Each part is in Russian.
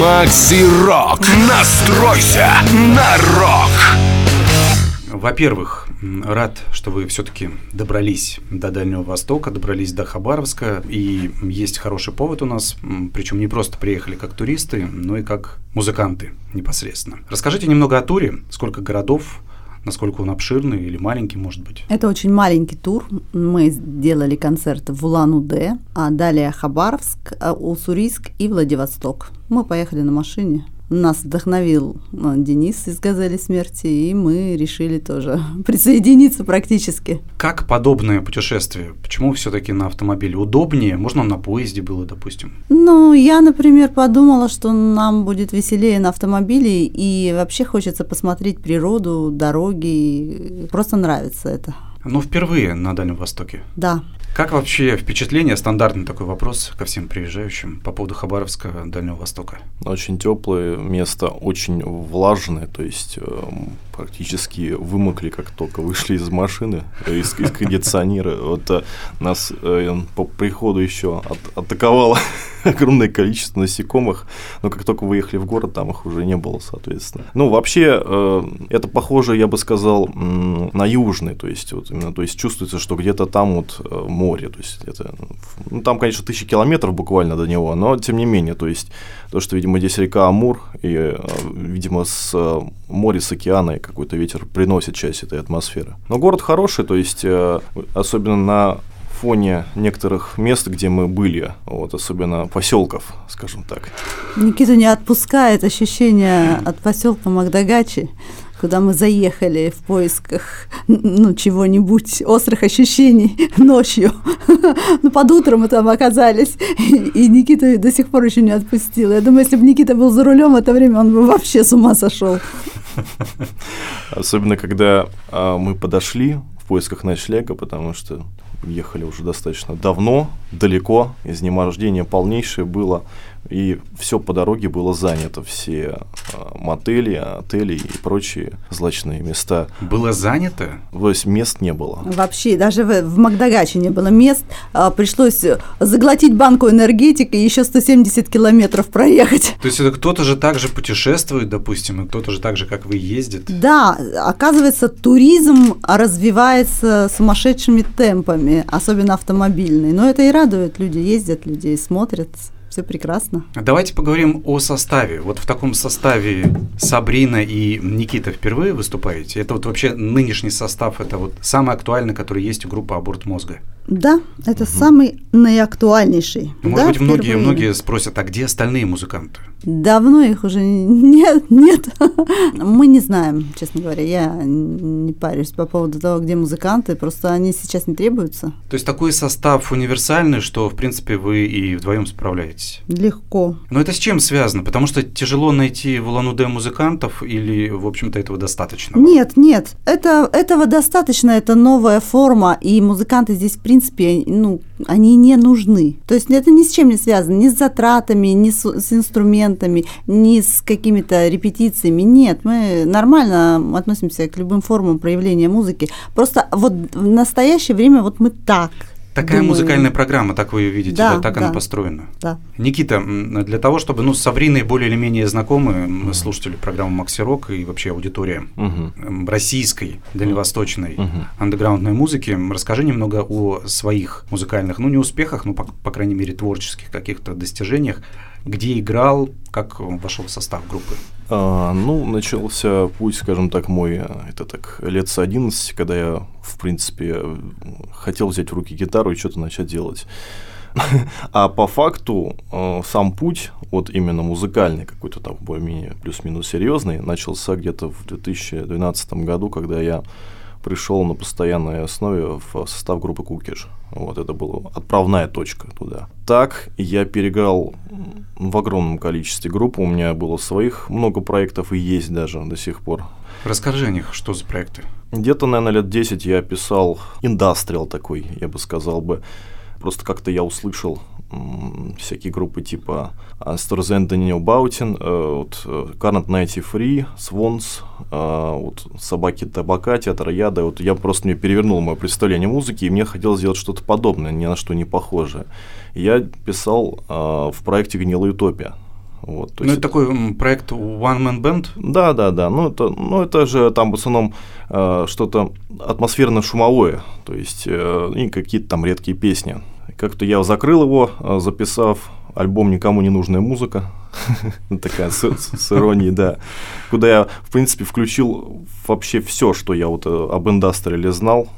Макси Рок. Настройся на рок. Во-первых, рад, что вы все-таки добрались до Дальнего Востока, добрались до Хабаровска, и есть хороший повод у нас, причем не просто приехали как туристы, но и как музыканты непосредственно. Расскажите немного о туре, сколько городов, насколько он обширный или маленький, может быть? Это очень маленький тур. Мы сделали концерты в Улан-Удэ, а далее Хабаровск, Уссурийск и Владивосток. Мы поехали на машине нас вдохновил ну, Денис из «Газели смерти», и мы решили тоже присоединиться практически. Как подобное путешествие? Почему все-таки на автомобиле? Удобнее? Можно на поезде было, допустим? Ну, я, например, подумала, что нам будет веселее на автомобиле, и вообще хочется посмотреть природу, дороги. Просто нравится это. Ну, впервые на Дальнем Востоке? Да. Как вообще впечатление, стандартный такой вопрос ко всем приезжающим по поводу Хабаровска, Дальнего Востока? Очень теплое место, очень влажное, то есть э, практически вымокли, как только вышли из машины, из, из кондиционера. Вот э, нас э, по приходу еще от, атаковало огромное количество насекомых, но как только выехали в город, там их уже не было, соответственно. Ну, вообще, э, это похоже, я бы сказал, на южный, то есть, вот именно, то есть чувствуется, что где-то там вот э, море. То есть это, ну, там, конечно, тысячи километров буквально до него, но тем не менее, то есть то, что, видимо, здесь река Амур, и, э, видимо, с э, моря, с океана какой-то ветер приносит часть этой атмосферы. Но город хороший, то есть особенно на фоне некоторых мест, где мы были, вот, особенно поселков, скажем так. Никита не отпускает ощущение от поселка Магдагачи куда мы заехали в поисках ну, чего-нибудь, острых ощущений ночью. Ну, под утром мы там оказались, и Никита до сих пор еще не отпустил. Я думаю, если бы Никита был за рулем в это время, он бы вообще с ума сошел. Особенно, когда а, мы подошли в поисках ночлега, потому что ехали уже достаточно давно, далеко, изнемождение полнейшее было и все по дороге было занято, все а, мотели, отели и прочие злачные места. Было занято? То есть мест не было. Вообще, даже в, в Магдагаче не было мест. А, пришлось заглотить банку энергетики и еще 170 километров проехать. То есть это кто-то же так же путешествует, допустим, и кто-то же так же, как вы, ездит? Да, оказывается, туризм развивается сумасшедшими темпами, особенно автомобильный. Но это и радует. Люди ездят, люди смотрят все прекрасно. Давайте поговорим о составе. Вот в таком составе Сабрина и Никита впервые выступаете. Это вот вообще нынешний состав, это вот самый актуальный, который есть у группы «Аборт мозга». Да, это угу. самый наиактуальнейший. Может да, быть, многие, многие спросят, а где остальные музыканты? Давно их уже нет, нет. Мы не знаем, честно говоря. Я не парюсь по поводу того, где музыканты, просто они сейчас не требуются. То есть такой состав универсальный, что, в принципе, вы и вдвоем справляетесь? Легко. Но это с чем связано? Потому что тяжело найти в Улан-Удэ музыкантов или, в общем-то, этого достаточно? Нет, нет. Это, этого достаточно, это новая форма, и музыканты здесь, в принципе, ну, они не нужны. То есть это ни с чем не связано, ни с затратами, ни с, с инструментами, ни с какими-то репетициями. Нет, мы нормально относимся к любым формам проявления музыки. Просто вот в настоящее время вот мы так Такая Думаю... музыкальная программа, так вы ее видите, да, да так да, она построена. Да. Никита, для того, чтобы ну, с Савриной более или менее знакомы, мы слушатели программы Макси Рок и вообще аудитория угу. российской, дальневосточной угу. андеграундной музыки, расскажи немного о своих музыкальных, ну не успехах, но по, по крайней мере творческих каких-то достижениях, где играл, как вошел в состав группы. А, ну, начался путь, скажем так, мой, это так, лет с 11, когда я, в принципе, хотел взять в руки гитару и что-то начать делать. А по факту э, сам путь, вот именно музыкальный, какой-то там более-менее плюс-минус серьезный, начался где-то в 2012 году, когда я пришел на постоянной основе в состав группы Кукиш. Вот это была отправная точка туда. Так я переиграл в огромном количестве групп. У меня было своих много проектов и есть даже до сих пор. Расскажи о них, что за проекты? Где-то, наверное, лет 10 я писал индастриал такой, я бы сказал бы. Просто как-то я услышал всякие группы типа Storzend Daniel Баутин, вот, Carnot Nighty Free, Swans, вот, Собаки Табака, Театр Яда. Вот я просто мне перевернул мое представление музыки, и мне хотелось сделать что-то подобное, ни на что не похожее. Я писал в проекте «Гнилая утопия». Вот, ну, есть... это такой проект One Man Band? Да, да, да. Ну, это, ну, это же там в основном э, что-то атмосферно-шумовое, то есть э, и какие-то там редкие песни. Как-то я закрыл его, э, записав альбом «Никому не нужная музыка», такая с, с иронией, да, куда я, в принципе, включил вообще все, что я вот э, об индастриале знал,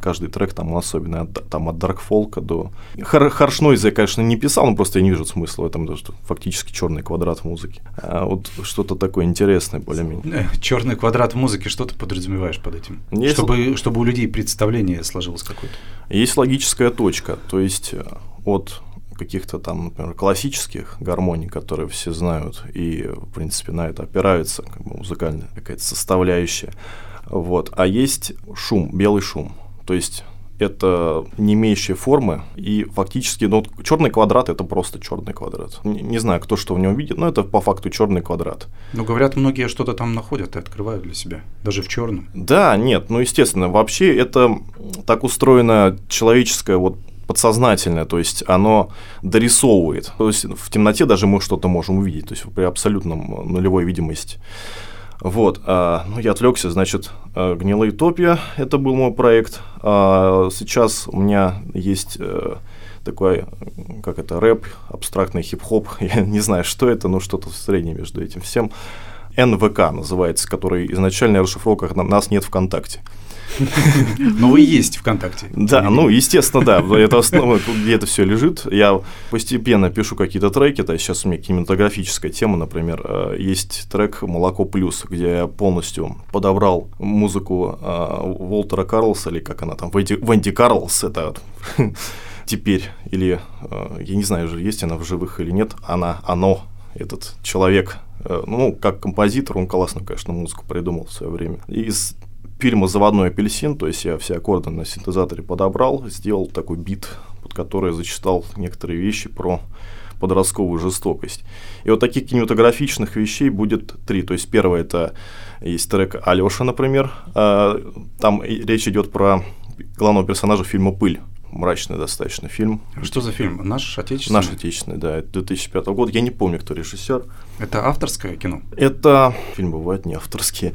каждый трек там особенный, от, там от даркфолка до... Хар Харшнойз я, конечно, не писал, но просто я не вижу смысла в этом, потому что фактически черный квадрат в музыке. А вот что-то такое интересное более-менее. Э, черный квадрат в музыке, что ты подразумеваешь под этим? Есть... Чтобы, чтобы у людей представление сложилось какое-то. Есть логическая точка, то есть э, от каких-то там, например, классических гармоний, которые все знают, и, в принципе, на это опирается как бы, музыкальная какая-то составляющая. Вот. А есть шум, белый шум. То есть это не имеющие формы, и фактически, ну, черный квадрат это просто черный квадрат. Не, не знаю, кто что в нем видит, но это по факту черный квадрат. Ну, говорят, многие что-то там находят и открывают для себя, даже в черном. Да, нет, ну, естественно, вообще это так устроено человеческое вот подсознательное, то есть оно дорисовывает. То есть в темноте даже мы что-то можем увидеть, то есть при абсолютном нулевой видимости. Вот, а, ну я отвлекся, значит, а, гнилая утопия, это был мой проект. А, сейчас у меня есть а, такой, как это, рэп, абстрактный хип-хоп, я не знаю, что это, но что-то среднее между этим всем. НВК называется, который изначально расшифровка «Нас нет ВКонтакте». Но вы есть ВКонтакте. Да, ну, естественно, да. Это основа, где это все лежит. Я постепенно пишу какие-то треки. То сейчас у меня кинематографическая тема, например. Э, есть трек «Молоко плюс», где я полностью подобрал музыку э, Уолтера Карлса, или как она там, Венди Карлс, это теперь, или э, я не знаю, есть она в живых или нет, она, оно, этот человек, ну, как композитор, он классно, конечно, музыку придумал в свое время. Из фильма «Заводной апельсин», то есть я все аккорды на синтезаторе подобрал, сделал такой бит, под который зачитал некоторые вещи про подростковую жестокость. И вот таких кинематографичных вещей будет три. То есть первое это есть трек Алёша, например. А, там речь идет про главного персонажа фильма «Пыль» мрачный достаточно фильм. Что за фильм? Наш отечественный? Наш отечественный, да, это 2005 года. Я не помню, кто режиссер. Это авторское кино? Это фильм бывают не авторские.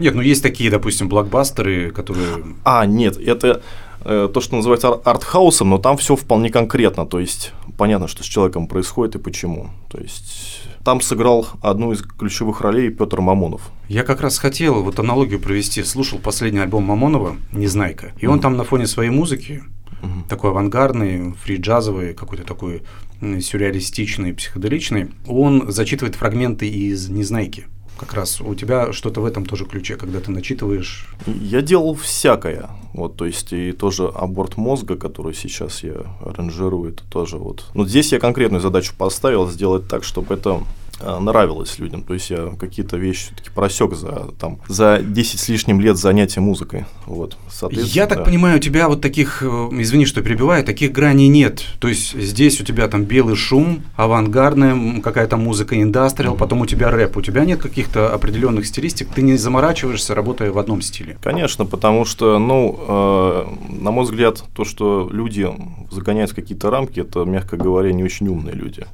Нет, ну есть такие, допустим, блокбастеры, которые. А, нет, это то, что называется артхаусом, но там все вполне конкретно. То есть понятно, что с человеком происходит и почему. То есть там сыграл одну из ключевых ролей Петр Мамонов. Я как раз хотел вот аналогию провести. Слушал последний альбом Мамонова «Незнайка», и он там на фоне своей музыки Uh-huh. такой авангардный, фри-джазовый, какой-то такой сюрреалистичный, психоделичный, он зачитывает фрагменты из «Незнайки» как раз у тебя что-то в этом тоже ключе, когда ты начитываешь? Я делал всякое. Вот, то есть и тоже аборт мозга, который сейчас я аранжирую, это тоже вот. Но здесь я конкретную задачу поставил сделать так, чтобы это нравилось людям. То есть я какие-то вещи все-таки просек за, там, за 10 с лишним лет занятия музыкой. Вот, я так да. понимаю, у тебя вот таких, э, извини, что перебиваю, таких граней нет. То есть здесь у тебя там белый шум, авангардная какая-то музыка, индастриал, mm-hmm. потом у тебя рэп. У тебя нет каких-то определенных стилистик, ты не заморачиваешься, работая в одном стиле. Конечно, потому что, ну, э, на мой взгляд, то, что люди загоняют в какие-то рамки, это, мягко говоря, не очень умные люди.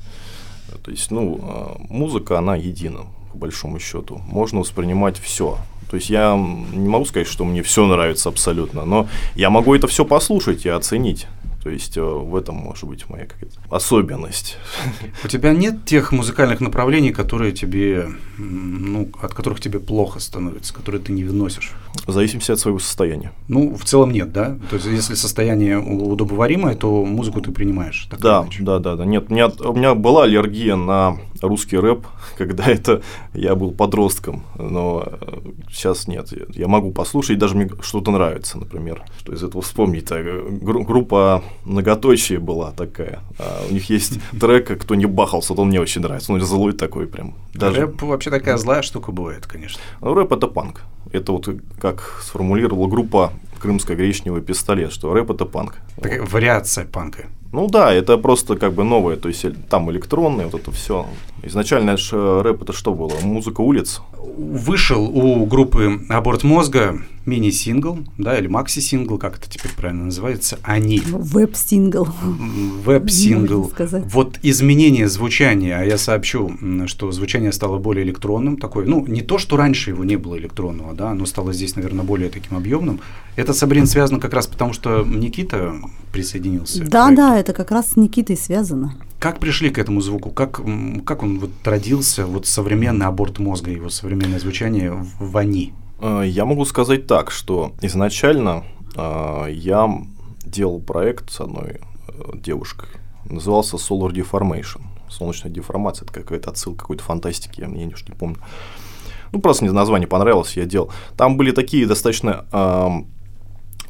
То есть, ну, а, музыка, она едина, по большому счету. Можно воспринимать все. То есть я не могу сказать, что мне все нравится абсолютно, но я могу это все послушать и оценить. То есть э, в этом может быть моя какая-то особенность. У тебя нет тех музыкальных направлений, которые тебе, ну, от которых тебе плохо становится, которые ты не выносишь? В зависимости от своего состояния. Ну, в целом нет, да? То есть, если состояние удобоваримое, то музыку ты принимаешь. Да, да, да, да. Нет, у меня, у меня была аллергия на русский рэп, когда это я был подростком, но сейчас нет. Я могу послушать, даже мне что-то нравится, например. Что из этого вспомнить? Группа многоточие была такая. А у них есть трек «Кто не бахался», вот он мне очень нравится. Он злой такой прям. Даже... Рэп вообще такая злая штука бывает, конечно. Ну, рэп – это панк. Это вот как сформулировала группа крымско-гречневый пистолет, что рэп это панк. Такая вариация панка. Ну да, это просто как бы новое, то есть там электронное, вот это все. Изначально же рэп это что было? Музыка улиц. Вышел у группы Аборт мозга мини-сингл, да, или макси-сингл, как это теперь правильно называется, они. Веб-сингл. Веб-сингл. Вот изменение звучания, а я сообщу, что звучание стало более электронным, такое, ну, не то, что раньше его не было электронного, да, оно стало здесь, наверное, более таким объемным. Это, Сабрин, связано как раз потому, что Никита присоединился. Да, да, это как раз с Никитой связано. Как пришли к этому звуку? Как, как он вот родился, вот современный аборт мозга, его современное звучание в «Они»? Э, я могу сказать так, что изначально э, я делал проект с одной э, девушкой, назывался Solar Deformation, солнечная деформация, это какая-то отсылка какой-то фантастики, я, я уж не помню. Ну, просто мне название понравилось, я делал. Там были такие достаточно э,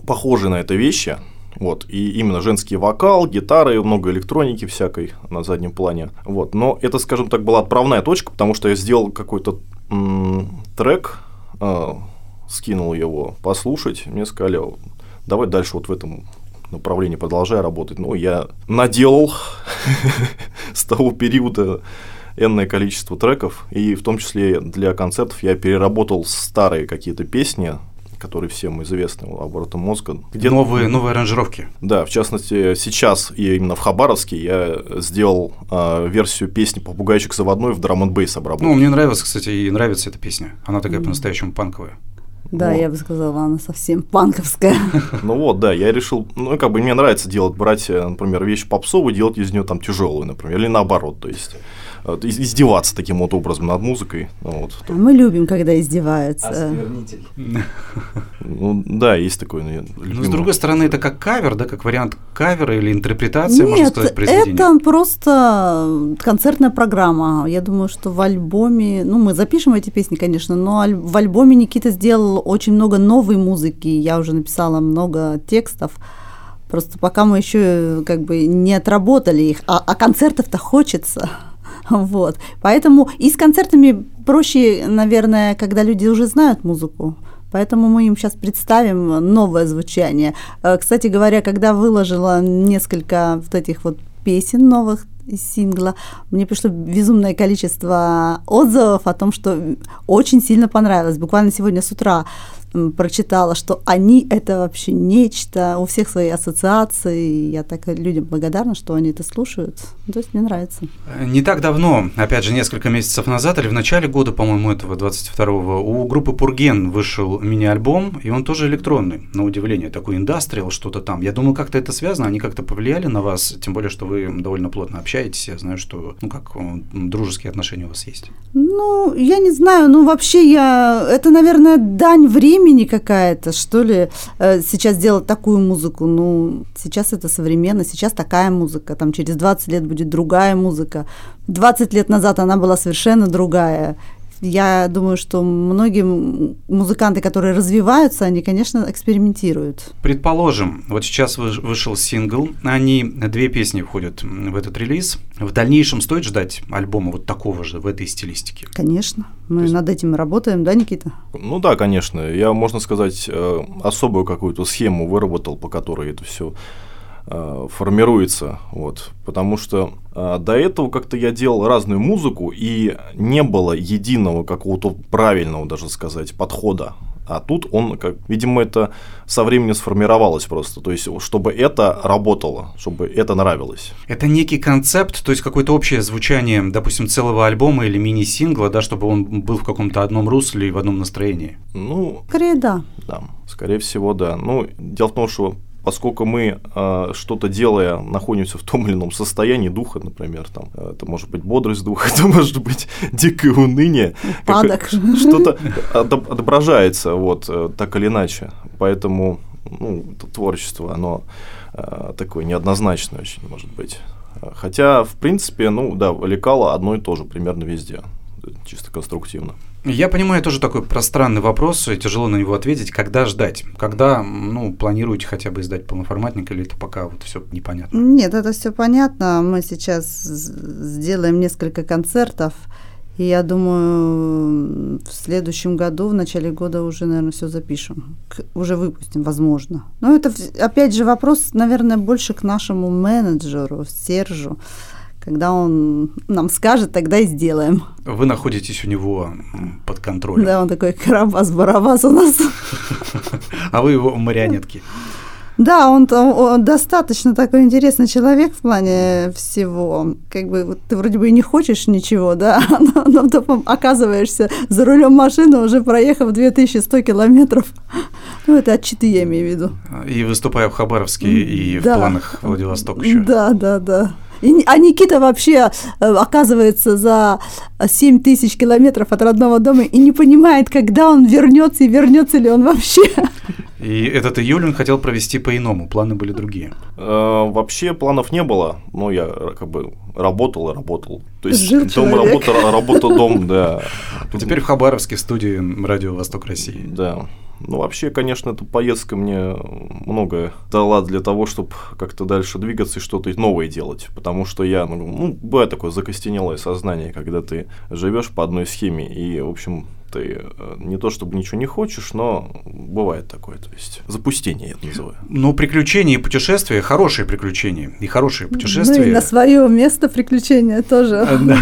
похожие на это вещи, вот, и именно женский вокал, гитары, много электроники всякой на заднем плане. Вот, но это, скажем так, была отправная точка, потому что я сделал какой-то трек, э, скинул его послушать, мне сказали, давай дальше вот в этом направлении продолжай работать. Ну, я наделал с того периода энное количество треков, и в том числе для концертов я переработал старые какие-то песни, которые всем известны, оборотом мозга. Где новые, новые аранжировки. Да, в частности, сейчас и именно в Хабаровске я сделал э, версию песни «Попугайчик заводной» в драм н бейс обработке. Ну, мне нравится, кстати, и нравится эта песня. Она такая mm. по-настоящему панковая. Да, вот. я бы сказала, она совсем панковская. Ну вот, да, я решил, ну, как бы мне нравится делать, брать, например, вещь попсовую, делать из нее там тяжелую, например, или наоборот, то есть издеваться таким вот образом над музыкой. Ну вот. Мы любим, когда издеваются. Осквернитель. Ну да, есть такой. Ну, Но с другой стороны, это как кавер, да, как вариант кавера или интерпретация, Нет, можно сказать, произведения? это просто концертная программа. Я думаю, что в альбоме, ну, мы запишем эти песни, конечно, но в альбоме Никита сделал очень много новой музыки. Я уже написала много текстов. Просто пока мы еще как бы не отработали их, а, а концертов-то хочется. Вот. Поэтому и с концертами проще, наверное, когда люди уже знают музыку. Поэтому мы им сейчас представим новое звучание. Э, кстати говоря, когда выложила несколько вот этих вот песен новых из сингла, мне пришло безумное количество отзывов о том, что очень сильно понравилось. Буквально сегодня с утра прочитала, что они это вообще нечто, у всех свои ассоциации. Я так людям благодарна, что они это слушают. То есть мне нравится. Не так давно, опять же, несколько месяцев назад, или в начале года, по-моему, этого 22-го, у группы Пурген вышел мини-альбом, и он тоже электронный, на удивление, такой индастриал, что-то там. Я думаю, как-то это связано, они как-то повлияли на вас, тем более, что вы довольно плотно общаетесь, я знаю, что, ну, как дружеские отношения у вас есть. Ну, я не знаю, ну, вообще я, это, наверное, дань времени, времени какая-то, что ли, э, сейчас делать такую музыку. Ну, сейчас это современно, сейчас такая музыка, там через 20 лет будет другая музыка. 20 лет назад она была совершенно другая. Я думаю, что многие музыканты, которые развиваются, они, конечно, экспериментируют. Предположим, вот сейчас вышел сингл, они, две песни входят в этот релиз. В дальнейшем стоит ждать альбома вот такого же, в этой стилистике? Конечно. Мы есть... над этим работаем, да, Никита? Ну да, конечно. Я, можно сказать, э, особую какую-то схему выработал, по которой это все Э, формируется, вот, потому что э, до этого как-то я делал разную музыку и не было единого какого-то правильного, даже сказать, подхода. А тут он, как, видимо, это со временем сформировалось просто. То есть, чтобы это работало, чтобы это нравилось. Это некий концепт, то есть какое-то общее звучание, допустим, целого альбома или мини-сингла, да, чтобы он был в каком-то одном русле и в одном настроении. Ну, скорее да. Да, скорее всего, да. Ну, дело в том, что поскольку мы э, что-то делая находимся в том или ином состоянии духа, например, там, это может быть бодрость духа, это может быть дикое уныние, что-то отображается вот э, так или иначе, поэтому ну, это творчество, оно э, такое неоднозначное очень может быть. Хотя, в принципе, ну да, лекало одно и то же примерно везде, чисто конструктивно. Я понимаю, тоже такой пространный вопрос, и тяжело на него ответить. Когда ждать? Когда, ну, планируете хотя бы издать полноформатник, или это пока вот все непонятно? Нет, это все понятно. Мы сейчас сделаем несколько концертов, И я думаю, в следующем году, в начале года уже, наверное, все запишем. К- уже выпустим, возможно. Но это, опять же, вопрос, наверное, больше к нашему менеджеру, Сержу. Когда он нам скажет, тогда и сделаем. Вы находитесь у него под контролем, Да, он такой карабас-барабас у нас. а вы его марионетки. Да, он, он достаточно такой интересный человек в плане всего. Как бы вот ты вроде бы и не хочешь ничего, да, но, но потом оказываешься за рулем машины, уже проехав 2100 километров. Ну, это отчеты я имею в виду. И выступая в Хабаровске, и Да. в планах Владивосток еще. Да, да, да. И, а Никита вообще э, оказывается за 7 тысяч километров от родного дома и не понимает, когда он вернется и вернется ли он вообще. И этот июль он хотел провести по-иному, планы были другие. Э, Вообще планов не было, но я э, как бы работал и работал. То есть Жил дом, человек. работа, ра- работа, дом, да. А теперь в Хабаровске, студии Радио Восток России. Да. Ну, вообще, конечно, эта поездка мне много дала для того, чтобы как-то дальше двигаться и что-то новое делать. Потому что я, ну, ну, бывает такое закостенелое сознание, когда ты живешь по одной схеме, и, в общем, ты э, не то чтобы ничего не хочешь, но бывает такое. То есть запустение я это называю. Но приключения и путешествия, хорошие приключения и хорошие Ну и путешествия. на свое место приключения тоже э, да,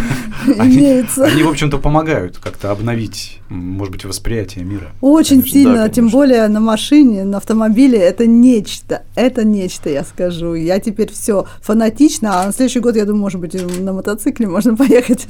они, в общем-то, помогают как-то обновить, может быть, восприятие мира. Очень Конечно, сильно, да, тем конечно. более на машине, на автомобиле, это нечто, это нечто, я скажу. Я теперь все фанатично, а на следующий год, я думаю, может быть, на мотоцикле можно поехать.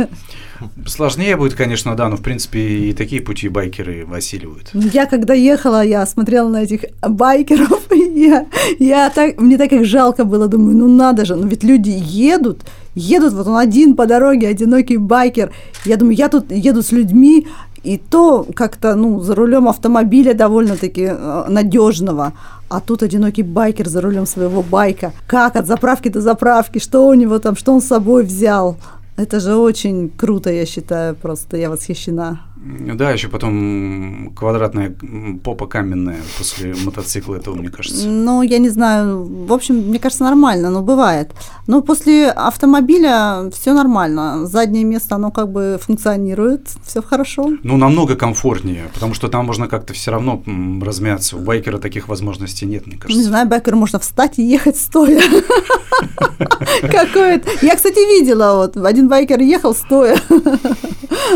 Сложнее будет, конечно, да, но, в принципе, и такие пути байкеры осиливают. Я когда ехала, я смотрела на этих байкеров, и я, я так, мне так их жалко было, думаю, ну надо же, ну ведь люди едут, едут, вот он один по дороге, одинокий байкер. Я думаю, я тут еду с людьми, и то как-то, ну, за рулем автомобиля довольно-таки надежного. А тут одинокий байкер за рулем своего байка. Как от заправки до заправки, что у него там, что он с собой взял. Это же очень круто, я считаю, просто я восхищена. Да, еще потом квадратная попа каменная после мотоцикла, этого, мне кажется. Ну, я не знаю. В общем, мне кажется, нормально, но бывает. Но после автомобиля все нормально. Заднее место, оно как бы функционирует, все хорошо. Ну, намного комфортнее, потому что там можно как-то все равно размяться. У байкера таких возможностей нет, мне Не кажется. знаю, байкер можно встать и ехать стоя. Какой-то. Я, кстати, видела, вот один байкер ехал стоя.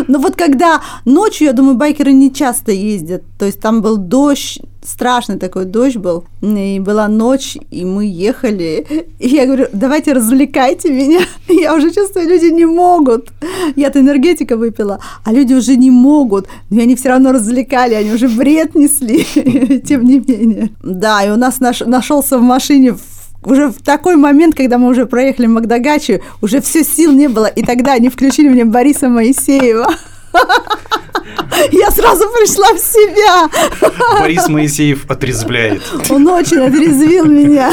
Но вот когда ночью, я думаю, байкеры не часто ездят. То есть там был дождь, страшный такой дождь был, и была ночь, и мы ехали. И я говорю, давайте развлекайте меня. Я уже чувствую, люди не могут. Я-то энергетика выпила, а люди уже не могут. Но они все равно развлекали, они уже бред несли, тем не менее. Да, и у нас наш, нашелся в машине уже в такой момент, когда мы уже проехали Магдагачи, уже все сил не было, и тогда они включили мне Бориса Моисеева. Я сразу пришла в себя. Борис Моисеев отрезвляет. Он очень отрезвил меня.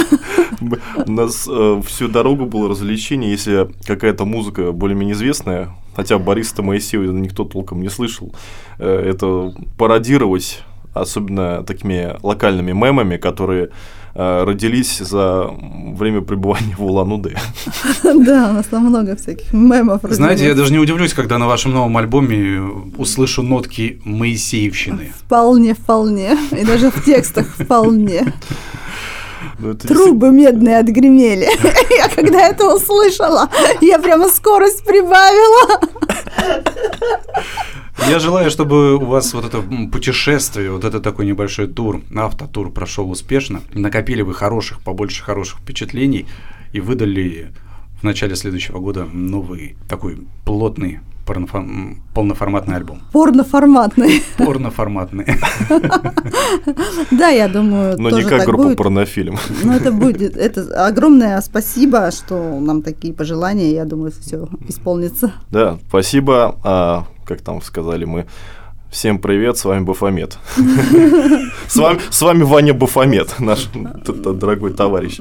У нас э, всю дорогу было развлечение, если какая-то музыка более-менее известная, хотя Бориса Моисеева никто толком не слышал, э, это пародировать, особенно такими локальными мемами, которые э, родились за время пребывания в Улан-Удэ. Да, у нас там много всяких мемов. Знаете, я даже не удивлюсь, когда на вашем новом альбоме услышу нотки Моисеевщины. Вполне, вполне. И даже в текстах вполне. Ну, Трубы медные отгремели. Я когда это услышала, я прямо скорость прибавила. Я желаю, чтобы у вас вот это путешествие, вот это такой небольшой тур, автотур прошел успешно. Накопили вы хороших, побольше хороших впечатлений и выдали в начале следующего года новый такой плотный порнофо- полноформатный альбом. Порноформатный. Порноформатный. Да, я думаю, Но тоже не как так группа будет. порнофильм. Ну, это будет. Это огромное спасибо, что нам такие пожелания. Я думаю, все исполнится. Да, спасибо. Как там сказали мы, всем привет, с вами Бафомет. С вами, с вами Ваня Бафомет, наш дорогой товарищ.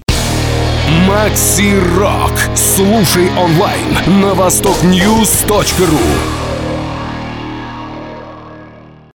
Макси Рок. Слушай онлайн на востокньюз.ру.